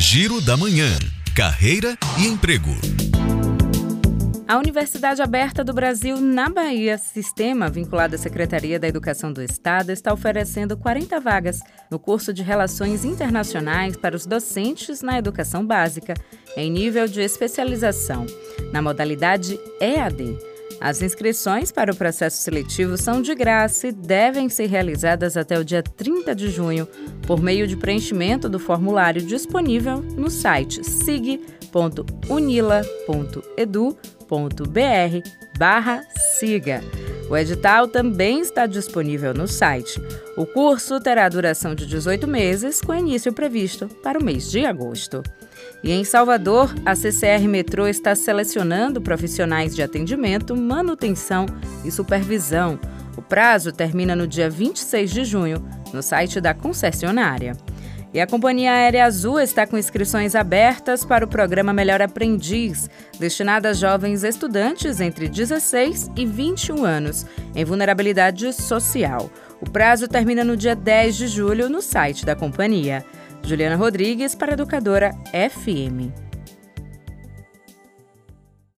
Giro da Manhã. Carreira e emprego. A Universidade Aberta do Brasil, na Bahia, sistema vinculado à Secretaria da Educação do Estado, está oferecendo 40 vagas no curso de Relações Internacionais para os docentes na educação básica, em nível de especialização, na modalidade EAD. As inscrições para o processo seletivo são de graça e devem ser realizadas até o dia 30 de junho por meio de preenchimento do formulário disponível no site sig.unila.edu.br barra siga. O edital também está disponível no site. O curso terá duração de 18 meses, com início previsto para o mês de agosto. E em Salvador, a CCR Metrô está selecionando profissionais de atendimento, manutenção e supervisão. O prazo termina no dia 26 de junho, no site da concessionária. E a Companhia Aérea Azul está com inscrições abertas para o programa Melhor Aprendiz, destinado a jovens estudantes entre 16 e 21 anos, em vulnerabilidade social. O prazo termina no dia 10 de julho no site da companhia. Juliana Rodrigues para Educadora FM.